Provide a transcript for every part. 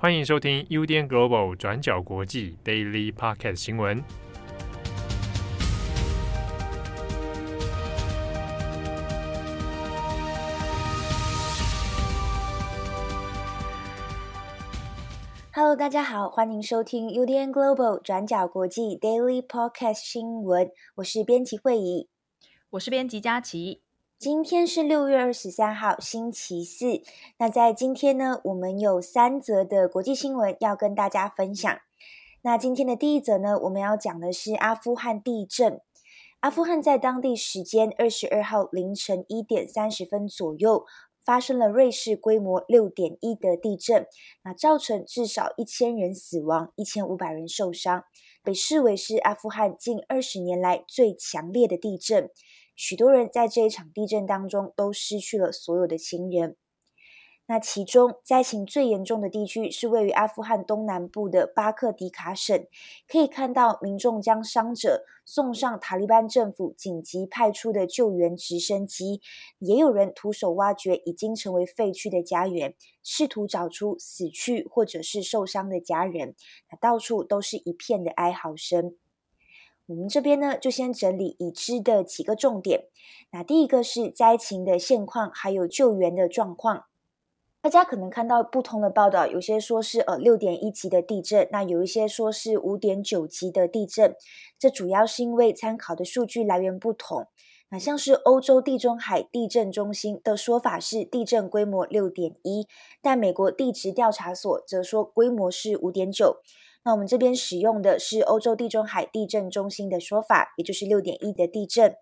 欢迎收听 UDN Global 转角国际 Daily Podcast 新闻。Hello，大家好，欢迎收听 UDN Global 转角国际 Daily Podcast 新闻。我是编辑惠仪，我是编辑佳琪。今天是六月二十三号，星期四。那在今天呢，我们有三则的国际新闻要跟大家分享。那今天的第一则呢，我们要讲的是阿富汗地震。阿富汗在当地时间二十二号凌晨一点三十分左右，发生了瑞士规模六点一的地震，那造成至少一千人死亡，一千五百人受伤，被视为是阿富汗近二十年来最强烈的地震。许多人在这一场地震当中都失去了所有的亲人。那其中灾情最严重的地区是位于阿富汗东南部的巴克迪卡省，可以看到民众将伤者送上塔利班政府紧急派出的救援直升机，也有人徒手挖掘已经成为废墟的家园，试图找出死去或者是受伤的家人。那到处都是一片的哀嚎声。我们这边呢，就先整理已知的几个重点。那第一个是灾情的现况，还有救援的状况。大家可能看到不同的报道，有些说是呃六点一级的地震，那有一些说是五点九级的地震。这主要是因为参考的数据来源不同。那像是欧洲地中海地震中心的说法是地震规模六点一，但美国地质调查所则说规模是五点九。那我们这边使用的是欧洲地中海地震中心的说法，也就是六点一的地震。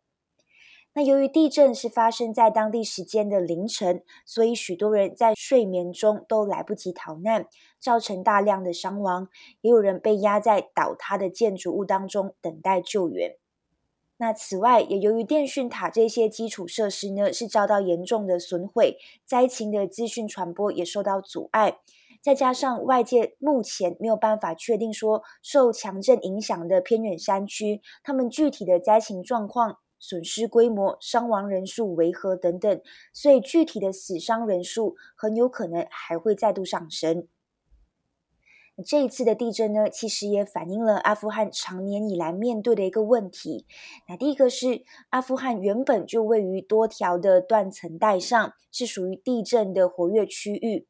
那由于地震是发生在当地时间的凌晨，所以许多人在睡眠中都来不及逃难，造成大量的伤亡，也有人被压在倒塌的建筑物当中等待救援。那此外，也由于电讯塔这些基础设施呢是遭到严重的损毁，灾情的资讯传播也受到阻碍。再加上外界目前没有办法确定说受强震影响的偏远山区，他们具体的灾情状况、损失规模、伤亡人数为何等等，所以具体的死伤人数很有可能还会再度上升。这一次的地震呢，其实也反映了阿富汗长年以来面对的一个问题。那第一个是阿富汗原本就位于多条的断层带上，是属于地震的活跃区域。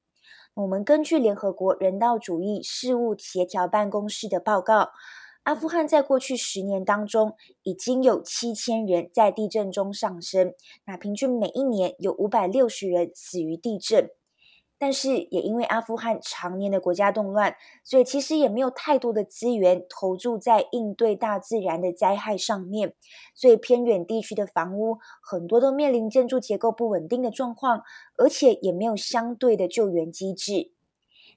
我们根据联合国人道主义事务协调办公室的报告，阿富汗在过去十年当中已经有七千人在地震中丧生，那平均每一年有五百六十人死于地震。但是，也因为阿富汗常年的国家动乱，所以其实也没有太多的资源投注在应对大自然的灾害上面，所以偏远地区的房屋很多都面临建筑结构不稳定的状况，而且也没有相对的救援机制。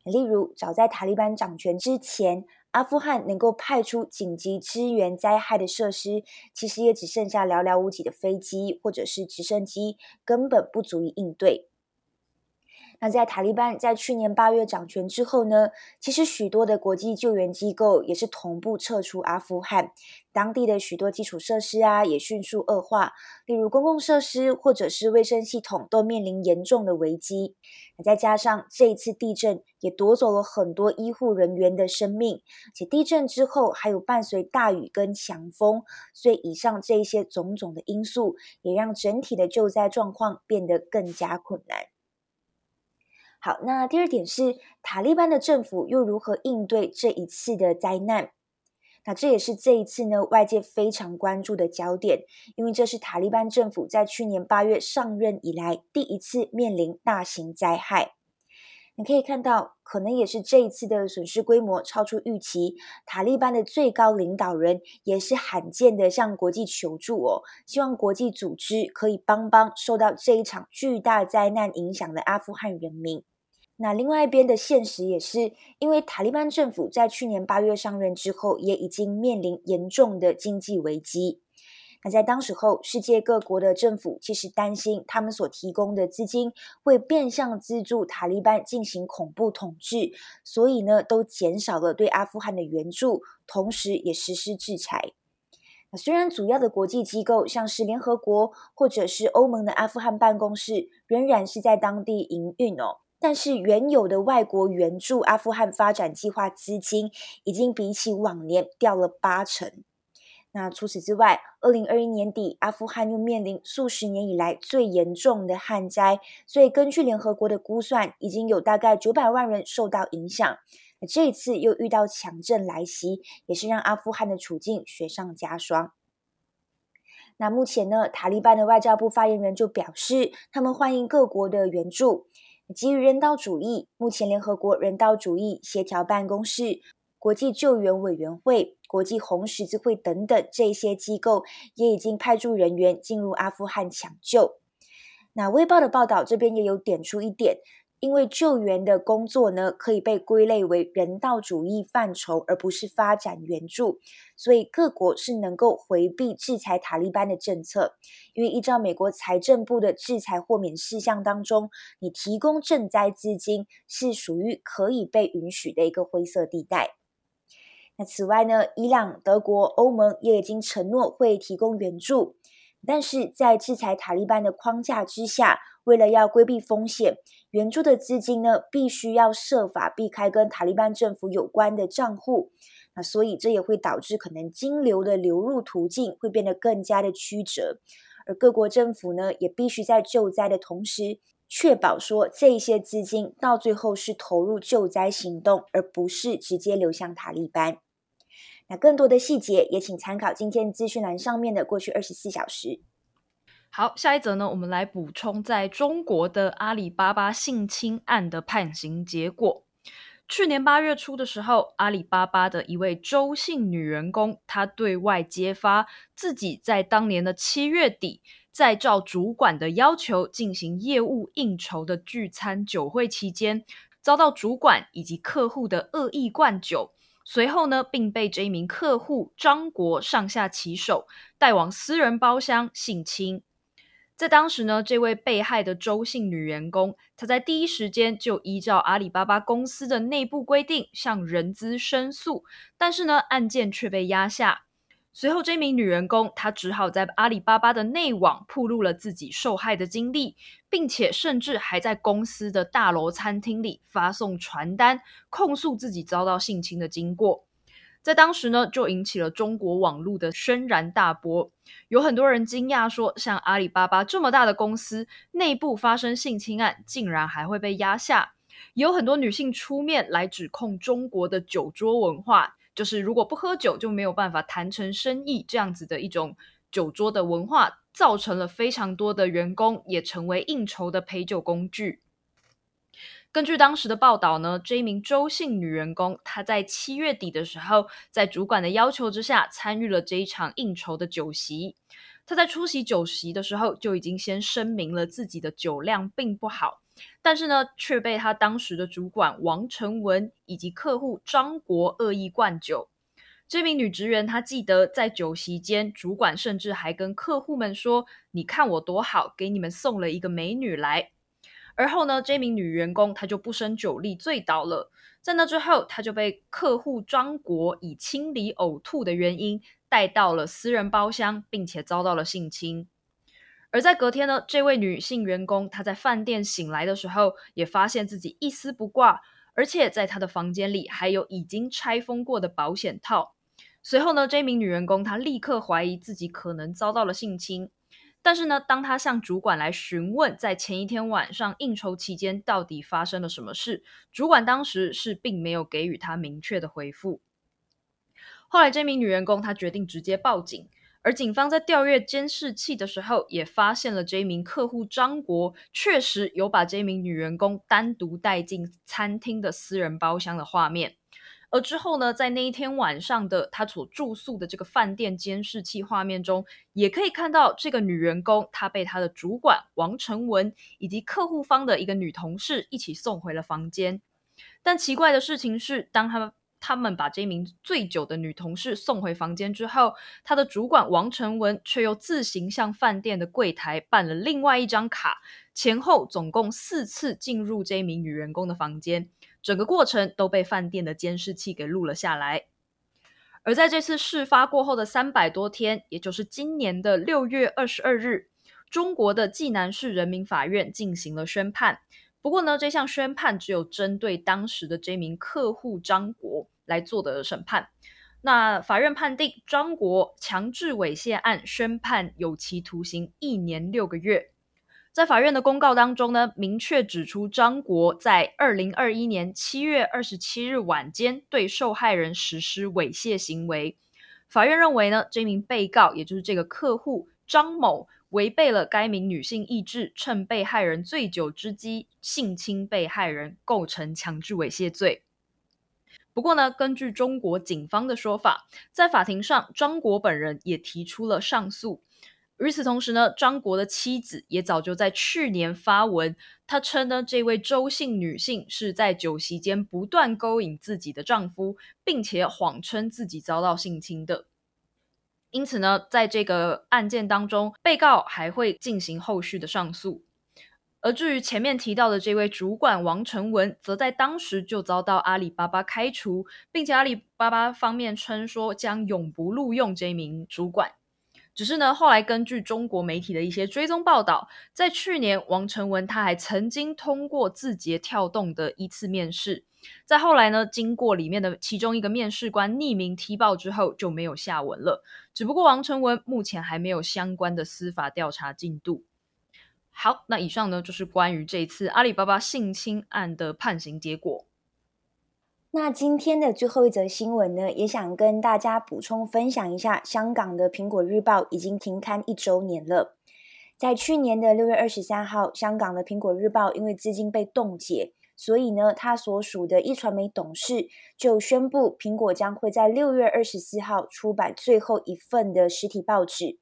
例如，早在塔利班掌权之前，阿富汗能够派出紧急支援灾害的设施，其实也只剩下寥寥无几的飞机或者是直升机，根本不足以应对。那在塔利班在去年八月掌权之后呢，其实许多的国际救援机构也是同步撤出阿富汗，当地的许多基础设施啊也迅速恶化，例如公共设施或者是卫生系统都面临严重的危机。那再加上这一次地震也夺走了很多医护人员的生命，且地震之后还有伴随大雨跟强风，所以以上这一些种种的因素也让整体的救灾状况变得更加困难。好，那第二点是塔利班的政府又如何应对这一次的灾难？那这也是这一次呢外界非常关注的焦点，因为这是塔利班政府在去年八月上任以来第一次面临大型灾害。你可以看到，可能也是这一次的损失规模超出预期，塔利班的最高领导人也是罕见的向国际求助哦，希望国际组织可以帮帮受到这一场巨大灾难影响的阿富汗人民。那另外一边的现实也是，因为塔利班政府在去年八月上任之后，也已经面临严重的经济危机。那在当时候，世界各国的政府其实担心他们所提供的资金会变相资助塔利班进行恐怖统治，所以呢，都减少了对阿富汗的援助，同时也实施制裁。那虽然主要的国际机构像是联合国或者是欧盟的阿富汗办公室仍然是在当地营运哦。但是原有的外国援助阿富汗发展计划资金已经比起往年掉了八成。那除此之外，二零二一年底，阿富汗又面临数十年以来最严重的旱灾，所以根据联合国的估算，已经有大概九百万人受到影响。那这一次又遇到强震来袭，也是让阿富汗的处境雪上加霜。那目前呢，塔利班的外交部发言人就表示，他们欢迎各国的援助。基于人道主义，目前联合国人道主义协调办公室、国际救援委员会、国际红十字会等等这些机构也已经派驻人员进入阿富汗抢救。那《卫报》的报道这边也有点出一点。因为救援的工作呢，可以被归类为人道主义范畴，而不是发展援助，所以各国是能够回避制裁塔利班的政策。因为依照美国财政部的制裁豁免事项当中，你提供赈灾资金是属于可以被允许的一个灰色地带。那此外呢，伊朗、德国、欧盟也已经承诺会提供援助，但是在制裁塔利班的框架之下，为了要规避风险。援助的资金呢，必须要设法避开跟塔利班政府有关的账户，那所以这也会导致可能金流的流入途径会变得更加的曲折，而各国政府呢，也必须在救灾的同时，确保说这些资金到最后是投入救灾行动，而不是直接流向塔利班。那更多的细节也请参考今天资讯栏上面的过去二十四小时。好，下一则呢，我们来补充在中国的阿里巴巴性侵案的判刑结果。去年八月初的时候，阿里巴巴的一位周姓女员工，她对外揭发自己在当年的七月底，在照主管的要求进行业务应酬的聚餐酒会期间，遭到主管以及客户的恶意灌酒，随后呢，并被这一名客户张国上下其手，带往私人包厢性侵。在当时呢，这位被害的周姓女员工，她在第一时间就依照阿里巴巴公司的内部规定向人资申诉，但是呢，案件却被压下。随后，这名女员工她只好在阿里巴巴的内网曝露了自己受害的经历，并且甚至还在公司的大楼餐厅里发送传单，控诉自己遭到性侵的经过。在当时呢，就引起了中国网络的轩然大波。有很多人惊讶说，像阿里巴巴这么大的公司，内部发生性侵案，竟然还会被压下。有很多女性出面来指控中国的酒桌文化，就是如果不喝酒就没有办法谈成生意，这样子的一种酒桌的文化，造成了非常多的员工也成为应酬的陪酒工具。根据当时的报道呢，这一名周姓女员工，她在七月底的时候，在主管的要求之下，参与了这一场应酬的酒席。她在出席酒席的时候，就已经先声明了自己的酒量并不好，但是呢，却被他当时的主管王成文以及客户张国恶意灌酒。这名女职员她记得，在酒席间，主管甚至还跟客户们说：“你看我多好，给你们送了一个美女来。”而后呢，这名女员工她就不胜酒力醉倒了。在那之后，她就被客户张国以清理呕吐的原因带到了私人包厢，并且遭到了性侵。而在隔天呢，这位女性员工她在饭店醒来的时候，也发现自己一丝不挂，而且在她的房间里还有已经拆封过的保险套。随后呢，这名女员工她立刻怀疑自己可能遭到了性侵。但是呢，当她向主管来询问在前一天晚上应酬期间到底发生了什么事，主管当时是并没有给予她明确的回复。后来，这名女员工她决定直接报警，而警方在调阅监视器的时候，也发现了这名客户张国确实有把这名女员工单独带进餐厅的私人包厢的画面。而之后呢，在那一天晚上的他所住宿的这个饭店监视器画面中，也可以看到这个女员工，她被她的主管王成文以及客户方的一个女同事一起送回了房间。但奇怪的事情是，当他们他们把这名醉酒的女同事送回房间之后，他的主管王成文却又自行向饭店的柜台办了另外一张卡，前后总共四次进入这名女员工的房间。整个过程都被饭店的监视器给录了下来。而在这次事发过后的三百多天，也就是今年的六月二十二日，中国的济南市人民法院进行了宣判，不过呢，这项宣判只有针对当时的这名客户张国来做的审判。那法院判定张国强制猥亵案宣判有期徒刑一年六个月。在法院的公告当中呢，明确指出张国在二零二一年七月二十七日晚间对受害人实施猥亵行为。法院认为呢，这名被告也就是这个客户张某违背了该名女性意志，趁被害人醉酒之机性侵被害人，构成强制猥亵罪。不过呢，根据中国警方的说法，在法庭上，张国本人也提出了上诉。与此同时呢，张国的妻子也早就在去年发文，她称呢，这位周姓女性是在酒席间不断勾引自己的丈夫，并且谎称自己遭到性侵的。因此呢，在这个案件当中，被告还会进行后续的上诉。而至于前面提到的这位主管王成文，则在当时就遭到阿里巴巴开除，并且阿里巴巴方面称说将永不录用这名主管。只是呢，后来根据中国媒体的一些追踪报道，在去年，王成文他还曾经通过字节跳动的一次面试，在后来呢，经过里面的其中一个面试官匿名踢爆之后，就没有下文了。只不过王成文目前还没有相关的司法调查进度。好，那以上呢，就是关于这次阿里巴巴性侵案的判刑结果。那今天的最后一则新闻呢，也想跟大家补充分享一下，香港的《苹果日报》已经停刊一周年了。在去年的六月二十三号，香港的《苹果日报》因为资金被冻结，所以呢，他所属的一传媒董事就宣布，苹果将会在六月二十四号出版最后一份的实体报纸。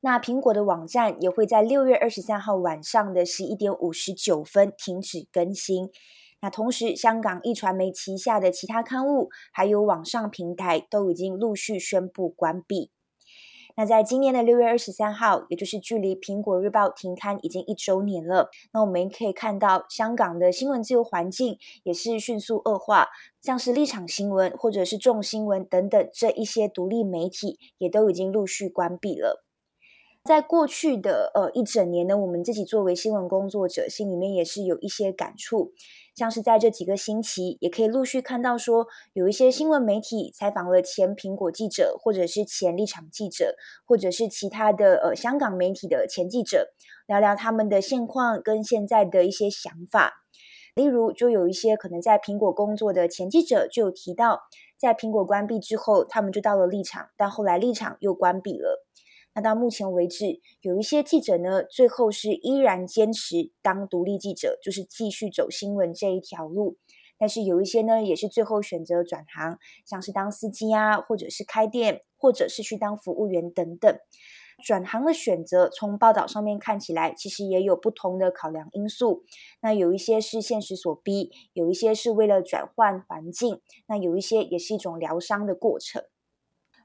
那苹果的网站也会在六月二十三号晚上的十一点五十九分停止更新。那同时，香港壹传媒旗下的其他刊物还有网上平台都已经陆续宣布关闭。那在今年的六月二十三号，也就是距离《苹果日报》停刊已经一周年了。那我们可以看到，香港的新闻自由环境也是迅速恶化，像是立场新闻或者是众新闻等等这一些独立媒体，也都已经陆续关闭了。在过去的呃一整年呢，我们自己作为新闻工作者，心里面也是有一些感触。像是在这几个星期，也可以陆续看到说，有一些新闻媒体采访了前苹果记者，或者是前立场记者，或者是其他的呃香港媒体的前记者，聊聊他们的现况跟现在的一些想法。例如，就有一些可能在苹果工作的前记者就有提到，在苹果关闭之后，他们就到了立场，但后来立场又关闭了。那到目前为止，有一些记者呢，最后是依然坚持当独立记者，就是继续走新闻这一条路。但是有一些呢，也是最后选择转行，像是当司机啊，或者是开店，或者是去当服务员等等。转行的选择，从报道上面看起来，其实也有不同的考量因素。那有一些是现实所逼，有一些是为了转换环境，那有一些也是一种疗伤的过程。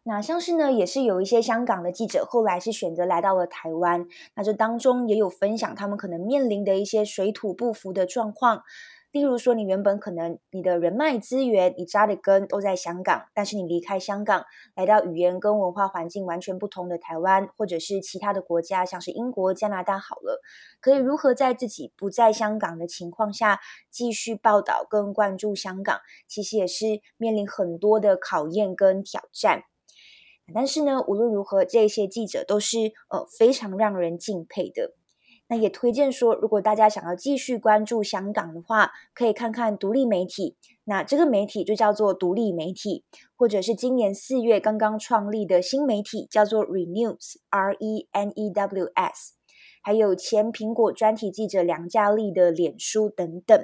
那像是呢，也是有一些香港的记者，后来是选择来到了台湾。那这当中也有分享他们可能面临的一些水土不服的状况。例如说，你原本可能你的人脉资源、你扎的根都在香港，但是你离开香港，来到语言跟文化环境完全不同的台湾，或者是其他的国家，像是英国、加拿大，好了，可以如何在自己不在香港的情况下，继续报道跟关注香港？其实也是面临很多的考验跟挑战。但是呢，无论如何，这些记者都是呃非常让人敬佩的。那也推荐说，如果大家想要继续关注香港的话，可以看看独立媒体。那这个媒体就叫做独立媒体，或者是今年四月刚刚创立的新媒体，叫做 Renews（R-E-N-E-W-S）。还有前苹果专题记者梁嘉丽的脸书等等。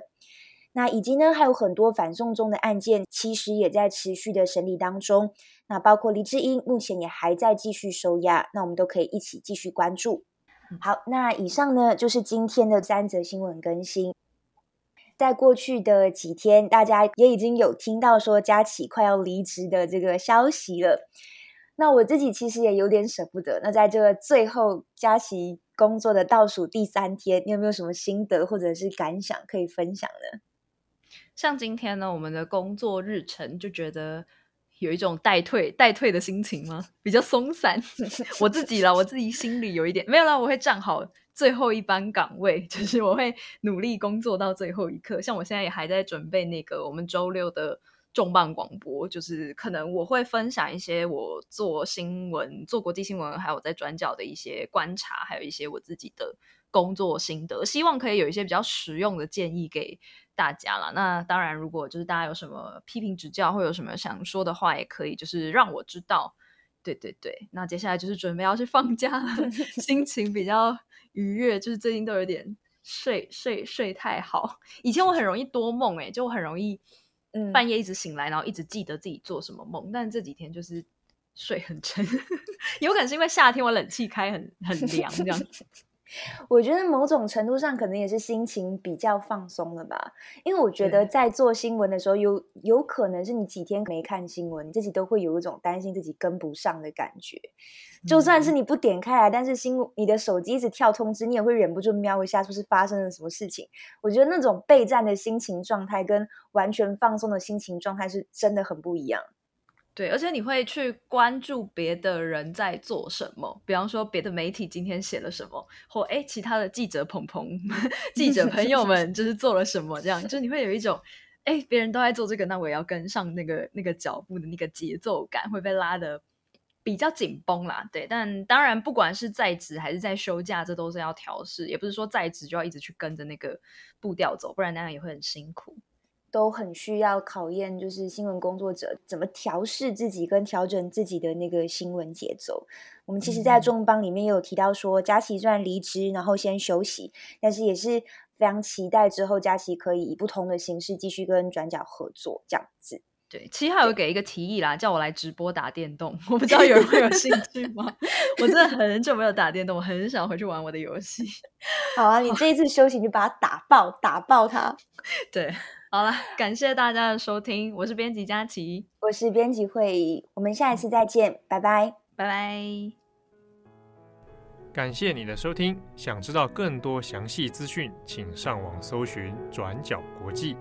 那以及呢，还有很多反送中的案件，其实也在持续的审理当中。那包括黎智英，目前也还在继续收押。那我们都可以一起继续关注。好，那以上呢就是今天的三则新闻更新。在过去的几天，大家也已经有听到说佳琪快要离职的这个消息了。那我自己其实也有点舍不得。那在这个最后佳琪工作的倒数第三天，你有没有什么心得或者是感想可以分享呢？像今天呢，我们的工作日程就觉得有一种待退、待退的心情吗？比较松散。我自己啦，我自己心里有一点没有啦，我会站好最后一班岗位，就是我会努力工作到最后一刻。像我现在也还在准备那个我们周六的重磅广播，就是可能我会分享一些我做新闻、做国际新闻，还有在转角的一些观察，还有一些我自己的工作心得，希望可以有一些比较实用的建议给大家啦。那当然，如果就是大家有什么批评指教，或有什么想说的话，也可以就是让我知道。对对对，那接下来就是准备要去放假了，心情比较愉悦，就是最近都有点睡睡睡太好。以前我很容易多梦，哎，就我很容易半夜一直醒来，然后一直记得自己做什么梦。但这几天就是睡很沉，有可能是因为夏天我冷气开很很凉这样子。我觉得某种程度上可能也是心情比较放松了吧，因为我觉得在做新闻的时候有，有有可能是你几天没看新闻，你自己都会有一种担心自己跟不上的感觉。就算是你不点开来，但是新你的手机一直跳通知，你也会忍不住瞄一下，是不是发生了什么事情？我觉得那种备战的心情状态跟完全放松的心情状态是真的很不一样。对，而且你会去关注别的人在做什么，比方说别的媒体今天写了什么，或哎其他的记者朋朋、记者朋友们就是做了什么，这样就你会有一种哎别人都在做这个，那我也要跟上那个那个脚步的那个节奏感，会被拉得比较紧绷啦。对，但当然不管是在职还是在休假，这都是要调试，也不是说在职就要一直去跟着那个步调走，不然那样也会很辛苦。都很需要考验，就是新闻工作者怎么调试自己跟调整自己的那个新闻节奏。我们其实，在重磅里面也有提到说，佳琪虽然离职，然后先休息，但是也是非常期待之后佳琪可以以不同的形式继续跟转角合作这样子。对，七号有给一个提议啦，叫我来直播打电动，我不知道有人会有兴趣吗？我真的很久没有打电动，我很想回去玩我的游戏。好啊，你这一次休息你就把它打爆，打爆它。对。好了，感谢大家的收听，我是编辑佳琪，我是编辑慧仪，我们下一次再见，拜拜，拜拜。感谢你的收听，想知道更多详细资讯，请上网搜寻转角国际。